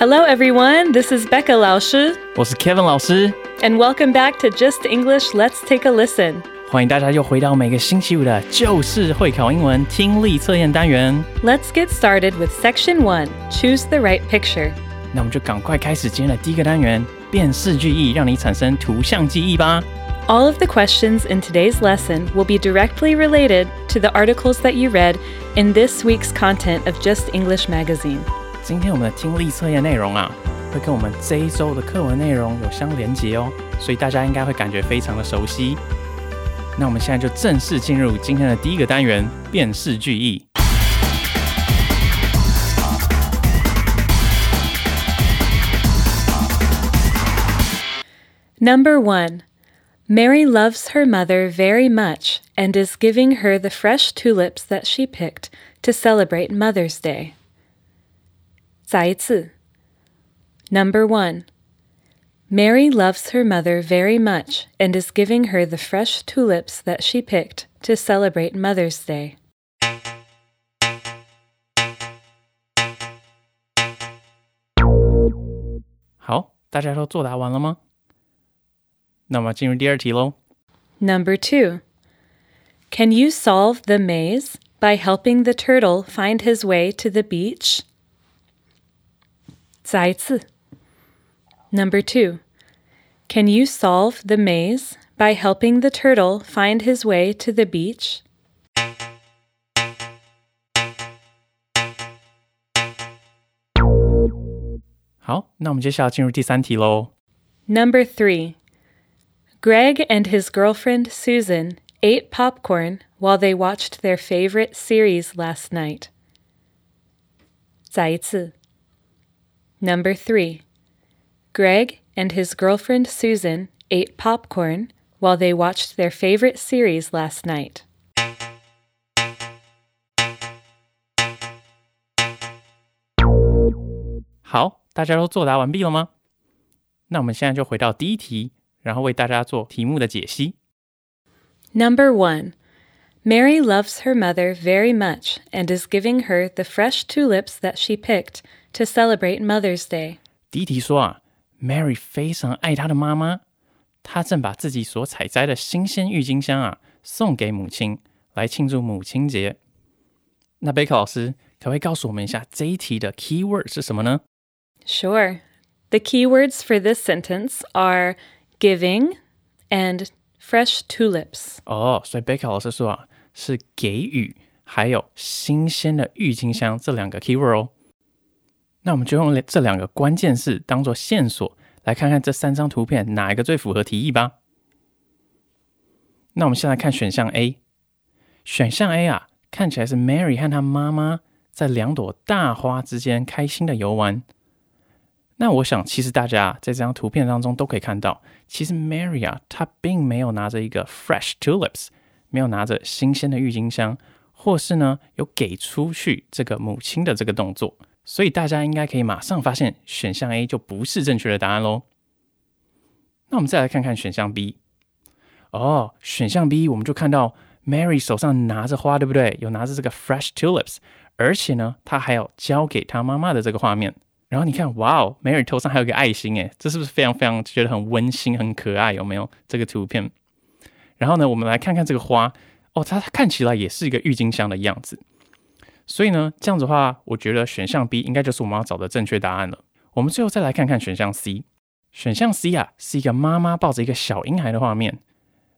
Hello, everyone. This is Becca 老师我是 Kevin 老师， and welcome back to Just English. Let's take a listen. 欢迎大家又回到每个星期五的就是会考英文听力测验单元。 Let's get started with Section 1 Choose the right picture. 那我们就赶快开始今天的第一个单元——辨识句意，让你产生图像记忆吧。 All of the questions in today's lesson will be directly related to the articles that you read in this week's content of Just English magazine. 今天我们的听力测验内容啊，会跟我们这一周的课文内容有相连结哦，所以大家应该会感觉非常的熟悉。那我们现在就正式进入今天的第一个单元——辨识句意。 Number 1 Mary loves her mother very much and is giving her the fresh tulips that she picked to celebrate Mother's Day. Number 1. Mary loves her mother very much and is giving her the fresh tulips that she picked to celebrate Mother's Day. Number two, can you solve the maze by helping the turtle find his way to the beach? 再一次. Number 2 Can you solve the maze by helping the turtle find his way to the beach? 好，那我们接下来进入第三题喽。 Number 3 Greg and his girlfriend Susan ate popcorn while they watched their favorite series last night. 再一次. Number 3 Greg and his girlfriend Susan ate popcorn while they watched their favorite series last night. 好，大家都作答完毕了吗？那我们现在就回到第一题，然后为大家做题目的解析。 Number 1 Mary loves her mother very much and is giving her the fresh tulips that she picked to celebrate Mother's Day. 第一题说啊，Mary 非常爱她的妈妈，她正把自己所采摘的新鲜郁金香啊送给母亲，来庆祝母亲节。那贝克老师可不可以告诉我们一下这一题的 key word 是什么呢？ Sure. The keywords for this sentence are giving and fresh tulips. 哦，所以贝克老师说啊，是给予还有新鲜的郁金香这两个 keyword 哦。 那我们就用这两个关键字当做线索，来看看这三张图片哪一个最符合题意吧。那我们先来看选项 A，选项 A 啊，看起来是 Mary 和她妈妈在两朵大花之间开心的游玩。那我想，其实大家在这张图片当中都可以看到，其实 Mary 啊，她并没有拿着一个 fresh tulips，没有拿着新鲜的郁金香，或是呢有给出去这个母亲的这个动作，所以大家应该可以马上发现选项 A 就不是正确的答案喽。那我们再来看看选项 B，哦，选项 B 我们就看到 Mary 手上拿着花，对不对？有拿着这个 fresh tulips，而且呢，她还有交给她妈妈的这个画面。然后你看，哇哦，Mary 头上还有个爱心，诶，这是不是非常非常觉得很温馨、很可爱？有没有这个图片？然后呢，我们来看看这个花，哦，它看起来也是一个郁金香的样子。所以呢，这样子的话，我觉得选项 B 应该就是我们要找的正确答案了。我们最后再来看看选项 C，选项 C 啊，是一个妈妈抱着一个小婴孩的画面。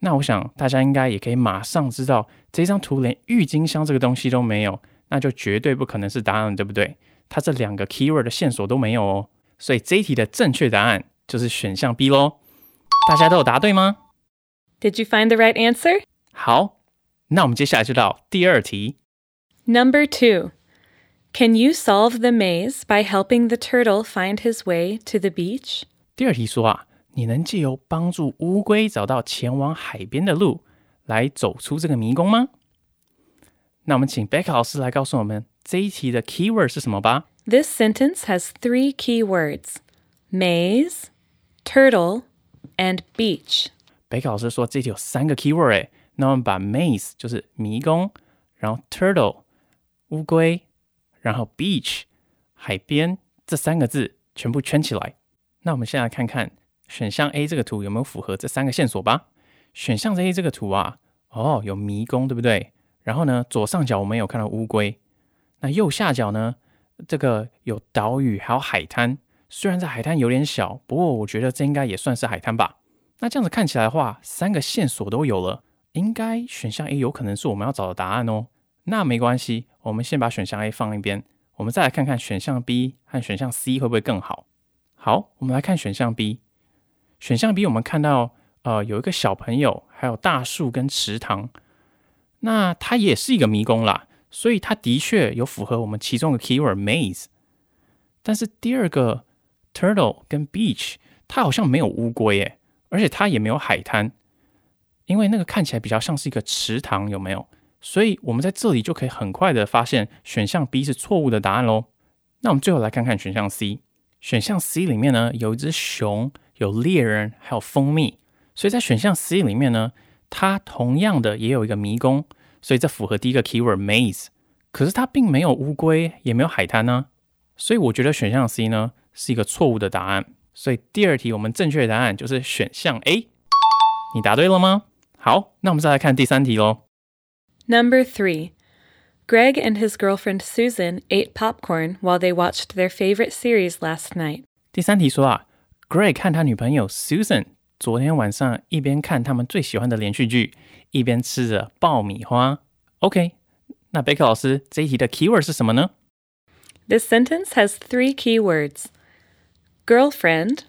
那我想大家应该也可以马上知道，这张图连郁金香这个东西都没有，那就绝对不可能是答案，对不对？它这两个 keyword 的线索都没有哦，所以这一题的正确答案就是选项 B 喽。大家都有答对吗？Did you find the right answer? 好，那我们接下来就到第二题。Number two. Can you solve the maze by helping the turtle find his way to the beach? 第二题说啊，你能借由帮助乌龟找到前往海边的路，来走出这个迷宫吗？那我们请贝克老师来告诉我们这一题的 keyword 是什么吧。 This sentence has three key words maze, turtle, and beach. 贝克老师说这题有三个 keyword 哎，那我们把 maze 就是迷宫，然后 turtle 乌龟，然后 beach 海边这三个字全部圈起来。那我们现在看看选项 A 这个图有没有符合这三个线索吧。选项 A 这个图啊，哦，有迷宫对不对？然后呢，左上角我们有看到乌龟，那右下角呢，这个有岛屿还有海滩。虽然这海滩有点小，不过我觉得这应该也算是海滩吧。那这样子看起来的话，三个线索都有了，应该选项 A 有可能是我们要找的答案哦。那没关系，我们先把选项 A 放一边，我们再来看看选项 B 和选项 C 会不会更好。好，我们来看选项 B。选项 B 我们看到，呃，有一个小朋友，还有大树跟池塘，那它也是一个迷宫啦，所以它的确有符合我们其中的 keyword maze。但是第二个 turtle 跟 beach，它好像没有乌龟诶，而且它也没有海滩，因为那个看起来比较像是一个池塘，有没有？所以我们在这里就可以很快的发现选项 B 是错误的答案喽。那我们最后来看看选项 C。选项 C 里面呢，有一只熊，有猎人，还有蜂蜜，所以在选项 C 里面呢，它同样的也有一个迷宫，所以这符合第一个 keyword maze。可是它并没有乌龟，也没有海滩呢，所以我觉得选项 C 呢是一个错误的答案。所以第二题我们正确的答案就是选项 A。你答对了吗？好，那我们再来看第三题喽。Number three. Greg and his girlfriend Susan ate popcorn while they watched their favorite series last night. 第三题说啊，Greg 和他女朋友 Susan 昨天晚上一边看他们最喜欢的连续剧，一边吃着爆米花。OK，那贝克老师这一题的 keyword 是什么呢？ This sentence has three key words girlfriend,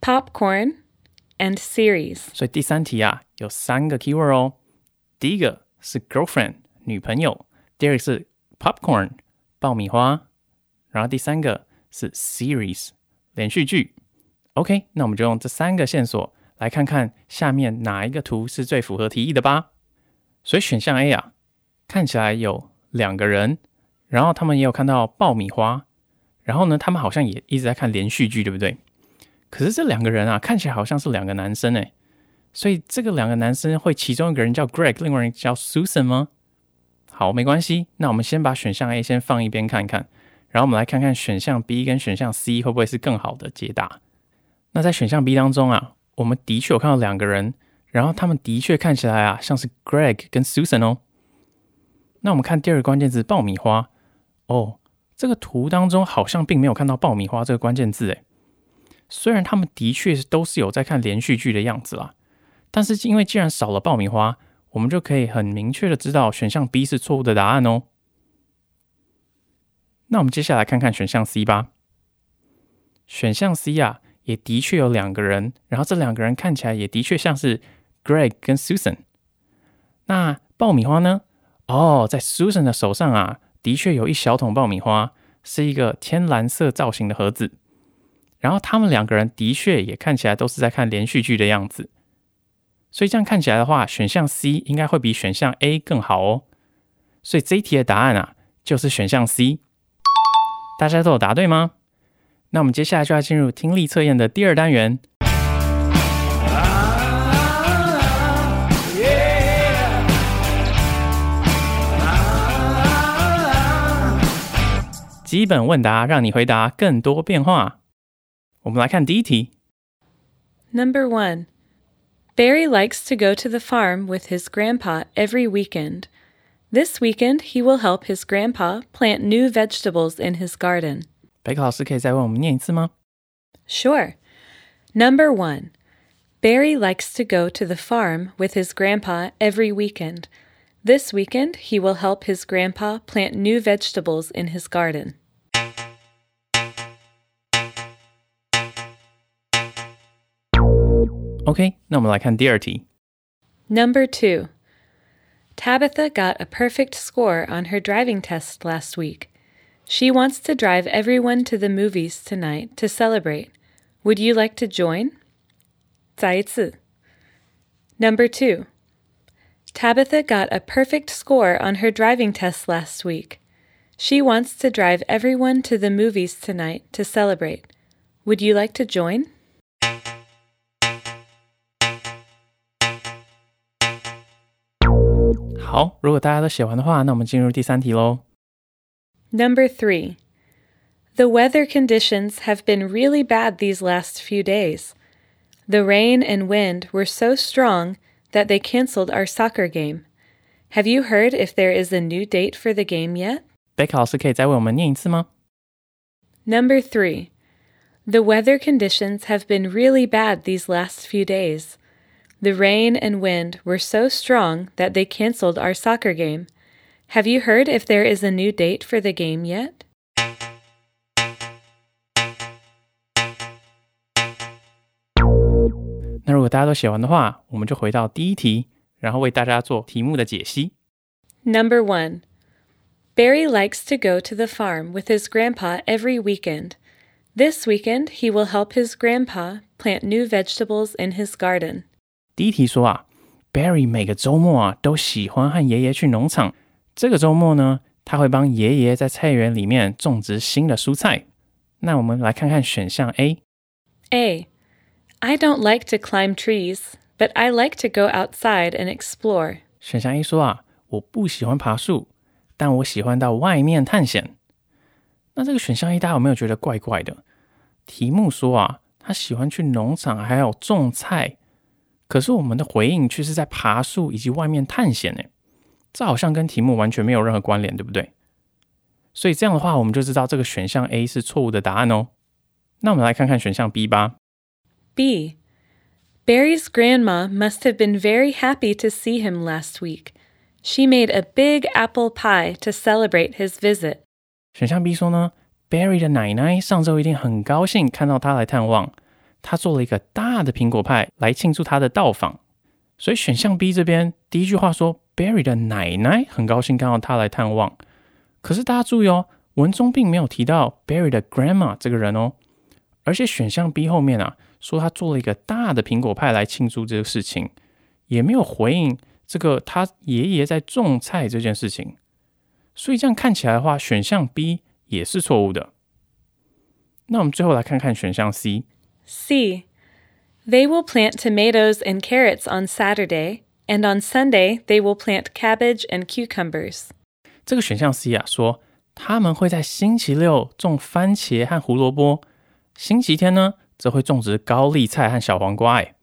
popcorn, and series. 所以第三题啊有三个 keyword 哦。第一个 是 girlfriend 女朋友，第二个是 popcorn 爆米花，然后第三个是 series 连续剧。OK，那我们就用这三个线索来看看下面哪一个图是最符合题意的吧。所以选项 A 啊，看起来有两个人，然后他们也有看到爆米花，然后呢，他们好像也一直在看连续剧，对不对？可是这两个人啊，看起来好像是两个男生诶，所以这个两个男生会其中一个人叫 Greg，另外一个人叫 Susan 吗？好，没关系，那我们先把选项 A 先放一边看看，然后我们来看看选项 B 跟选项 C 会不会是更好的解答。那在选项 B 当中啊，我们的确有看到两个人，然后他们的确看起来啊像是 Greg 跟 Susan 哦。那我们看第二个关键字爆米花哦，这个图当中好像并没有看到爆米花这个关键字诶。虽然他们的确都是有在看连续剧的样子啦，但是因为既然少了爆米花，我们就可以很明确的知道选项 B 是错误的答案哦。那我们接下来看看选项 C 吧。选项 C 啊，也的确有两个人，然后这两个人看起来也的确像是 Greg 跟 Susan。那爆米花呢？哦，在 Susan 的手上啊，的确有一小桶爆米花，是一个天蓝色造型的盒子。然后他们两个人的确也看起来都是在看连续剧的样子，所以这样看起来的话，选项 C 应该会比选项 A 更好哦。所以这一题的答案啊，就是选项 C。大家都有答对吗？那我们接下来就要进入听力测验的第二单元。基本问答，让你回答更多变化。我们来看第一题。Number one. Barry likes to go to the farm with his grandpa every weekend. This weekend, he will help his grandpa plant new vegetables in his garden. 贝克老师可以再为我们念一次吗？ Sure. Number one. Barry likes to go to the farm with his grandpa every weekend. This weekend, he will help his grandpa plant new vegetables in his garden. OK，那我们来看第二题。 Number two. Tabitha got a perfect score on her driving test last week. She wants to drive everyone to the movies tonight to celebrate. Would you like to join? 再一次. Number two. Tabitha got a perfect score on her driving test last week. She wants to drive everyone to the movies tonight to celebrate. Would you like to join? 好，如果大家都写完的话，那我们进入第三题喽。Number three. The weather conditions have been really bad these last few days. The rain and wind were so strong that they canceled our soccer game. Have you heard if there is a new date for the game yet? 贝克老师可以再为我们念一次吗？ Number three. The weather conditions have been really bad these last few days. The rain and wind were so strong that they canceled our soccer game. Have you heard if there is a new date for the game yet? Number one, Barry likes to go to the farm with his grandpa every weekend. This weekend, he will help his grandpa plant new vegetables in his garden. 第一题说啊，Barry 每个周末啊都喜欢和爷爷去农场。这个周末呢，他会帮爷爷在菜园里面种植新的蔬菜。那我们来看看选项 A。A. I don't like to climb trees, but I like to go outside and explore. 选项 A 说啊，我不喜欢爬树，但我喜欢到外面探险。那这个选项 A 大家有没有觉得怪怪的？题目说啊，他喜欢去农场还有种菜，可是我们的回应却是在爬树以及外面探险呢。这好像跟题目完全没有任何关联，对不对？所以这样的话，我们就知道这个选项 A 是错误的答案哦。那我们来看看选项 B 吧。 B. Barry's grandma must have been very happy to see him last week. She made a big apple pie to celebrate his visit. 选项 B 说呢，Barry 的奶奶上周一定很高兴看到他来探望， 他做了一个大的苹果派来庆祝他的到访。所以选项 B 这边第一句话说，Barry 的奶奶很高兴看到他来探望。可是大家注意哦，文中并没有提到 Barry 的 grandma 这个人哦，而且选项 B 后面啊说他做了一个大的苹果派来庆祝这个事情，也没有回应这个他爷爷在种菜这件事情。所以这样看起来的话，选项 B 也是错误的。那我们最后来看看选项 C。C. They will plant tomatoes and carrots on Saturday, and on Sunday they will plant cabbage and cucumbers. 这个选项 C 啊，说他们会在星期六种番茄和胡萝卜，星期天呢则会种植高丽菜和小黄瓜。哎，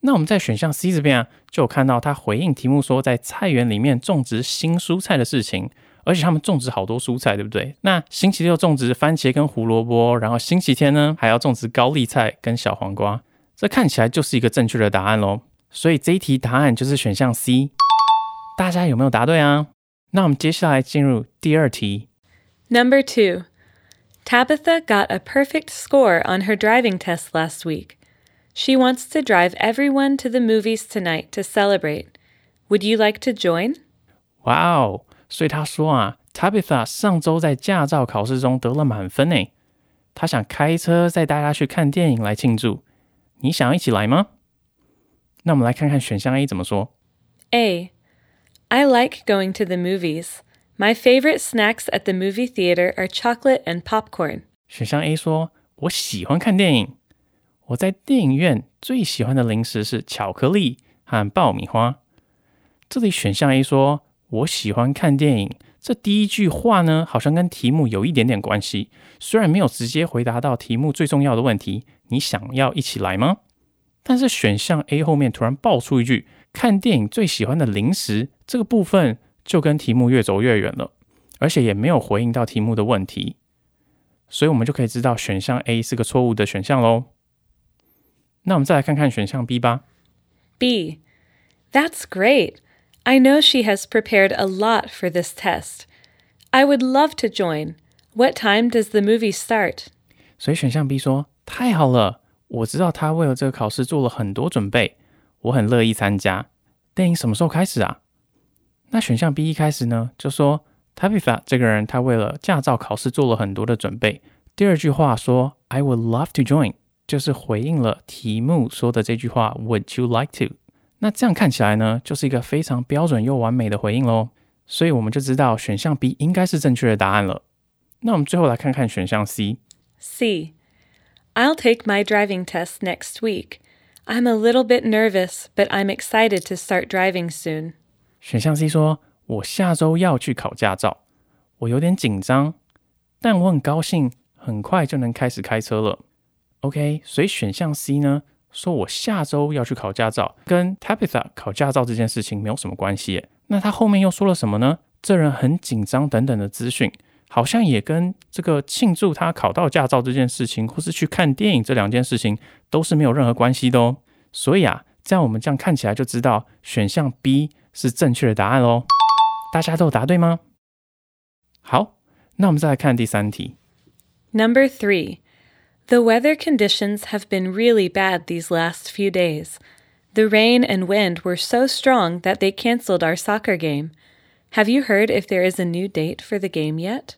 那我们在选项 C 这边啊，就有看到他回应题目说在菜园里面种植新蔬菜的事情，而且他们种植好多蔬菜，对不对？那星期六种植番茄跟胡萝卜，然后星期天呢还要种植高丽菜跟小黄瓜，这看起来就是一个正确的答案喽。所以这一题答案就是选项 C。大家有没有答对啊？那我们接下来进入第二题。 Number two. Tabitha got a perfect score on her driving test last week. She wants to drive everyone to the movies tonight to celebrate. Would you like to join? 哇哦！ 所以他说啊，Tabitha 上周在驾照考试中得了满分呢，他想开车载大家去看电影来庆祝。你想要一起来吗？那我们来看看选项 A 怎么说。A. I like going to the movies. My favorite snacks at the movie theater are chocolate and popcorn. 选项 A 说：“我喜欢看电影，我在电影院最喜欢的零食是巧克力和爆米花。”这里选项 A 说：“我喜欢看电影。”这第一句话呢，好像跟题目有一点点关系，虽然没有直接回答到题目最重要的问题：“你想要一起来吗？”但是选项 A 后面突然爆出一句：“看电影最喜欢的零食。”这个部分就跟题目越走越远了，而且也没有回应到题目的问题。所以我们就可以知道选项 A 是个错误的选项喽。那我们再来看看选项 B 吧。B. That's great. I know she has prepared a lot for this test. I would love to join. What time does the movie start? 所以选项 B 说：“太好了，我知道他为了这个考试做了很多准备，我很乐意参加。电影什么时候开始啊？”那选项 B 一开始呢就说 Tabitha 这个人，他为了驾照考试做了很多的准备。第二句话说 "I would love to join"，就是回应了题目说的这句话 "Would you like to"。 那这样看起来呢，就是一个非常标准又完美的回应喽。所以我们就知道选项 B 应该是正确的答案了。那我们最后来看看选项 C。C. I'll take my driving test next week. I'm a little bit nervous, but I'm excited to start driving soon. 选项 C 说：“我下周要去考驾照，我有点紧张，但我很高兴，很快就能开始开车了。” OK，所以选项 C 呢，说我下周要去考驾照，跟 Tabitha 考驾照这件事情没有什么关系。那他后面又说了什么呢？这人很紧张等等的资讯，好像也跟这个庆祝他考到驾照这件事情，或是去看电影这两件事情都是没有任何关系的哦。所以啊，这样我们这样看起来就知道选项 B 是正确的答案喽。大家都有答对吗？好，那我们再来看第三题。Number Three The weather conditions have been really bad these last few days. The rain and wind were so strong that they canceled our soccer game. Have you heard if there is a new date for the game yet?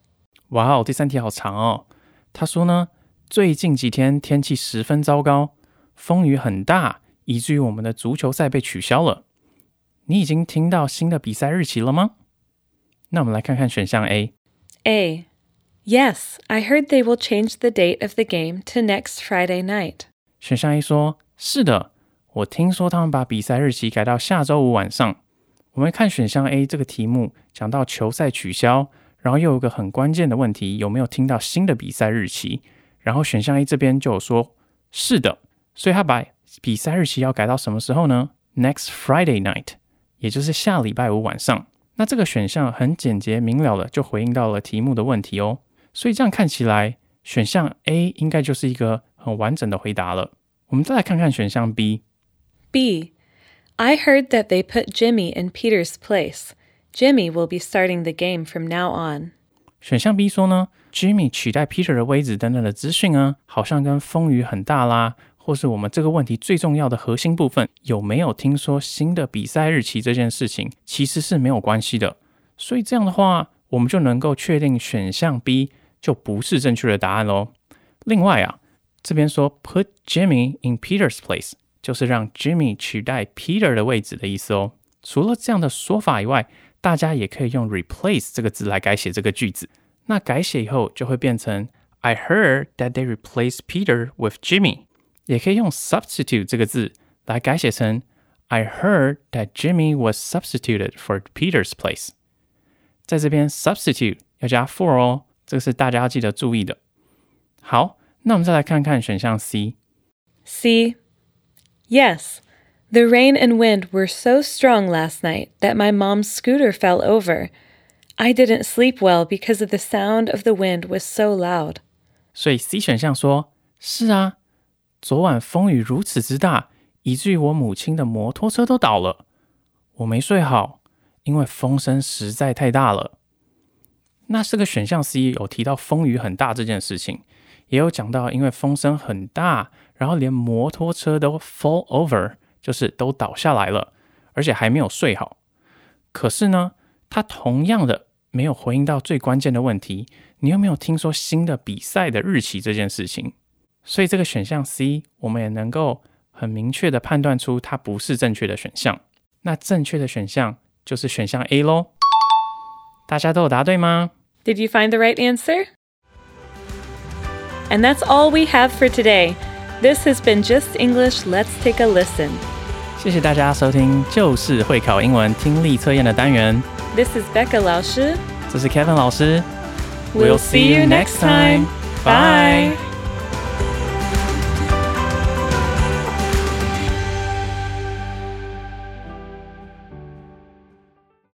哇哦，第三题好长哦。他说呢，最近几天天气十分糟糕，风雨很大，以至于我们的足球赛被取消了。你已经听到新的比赛日期了吗？那我们来看看选项 A。 A. Yes, I heard they will change the date of the game to next Friday night. 选项 A 说：“是的，我听说他们把比赛日期改到下周五晚上。”我们看选项 A 这个题目，讲到球赛取消，然后又有个很关键的问题，有没有听到新的比赛日期？然后选项 A 这边就有说：“是的。”所以他把比赛日期要改到什么时候呢？Next Friday night，也就是下礼拜五晚上。那这个选项很简洁明了的就回应到了题目的问题哦。所以这样看起来，选项 A 应该就是一个很完整的回答了。我们再来看看选项 B。 B. I heard that they put Jimmy in Peter's place. Jimmy will be starting the game from now on. 选项 B 说呢，Jimmy 取代 Peter 的位置等等的资讯啊，好像跟风雨很大啦，或是我们这个问题最重要的核心部分有没有听说新的比赛日期这件事情，其实是没有关系的。所以这样的话，我们就能够确定选项 B 就不是正确的答案喽。另外啊，这边说 put Jimmy in Peter's place，就是让 Jimmy 取代 Peter 的位置的意思哦。除了这样的说法以外，大家也可以用 replace 这个字来改写这个句子。那改写以后就会变成 I heard that they replaced Peter with Jimmy，也可以用 substitute 这个字来改写成 I heard that Jimmy was substituted for Peter's place。在这边 substitute 要加 for 哦， 这个是大家要记得注意的。好，那我们再来看看选项 C。 C. Yes. The rain and wind were so strong last night that my mom's scooter fell over. I didn't sleep well because of the sound of the wind was so loud. 所以 C 选项说：是啊，昨晚风雨如此之大，以至于我母亲的摩托车都倒了。我没睡好，因为风声实在太大了。 那这个选项 C 有提到风雨很大这件事情，也有讲到因为风声很大，然后连摩托车都 fall over，就是都倒下来了，而且还没有睡好。可是呢，他同样的没有回应到最关键的问题：你有没有听说新的比赛的日期这件事情？所以这个选项 C，我们也能够很明确的判断出它不是正确的选项。那正确的选项就是选项 A 喽。大家都有答对吗？ Did you find the right answer? And that's all we have for today. This has been Just English. Let's take a listen. 谢谢大家收听，就是会考英文听力测验的单元。 This is Becca 老师。这是 Kevin 老师。 We'll see you next time. Bye.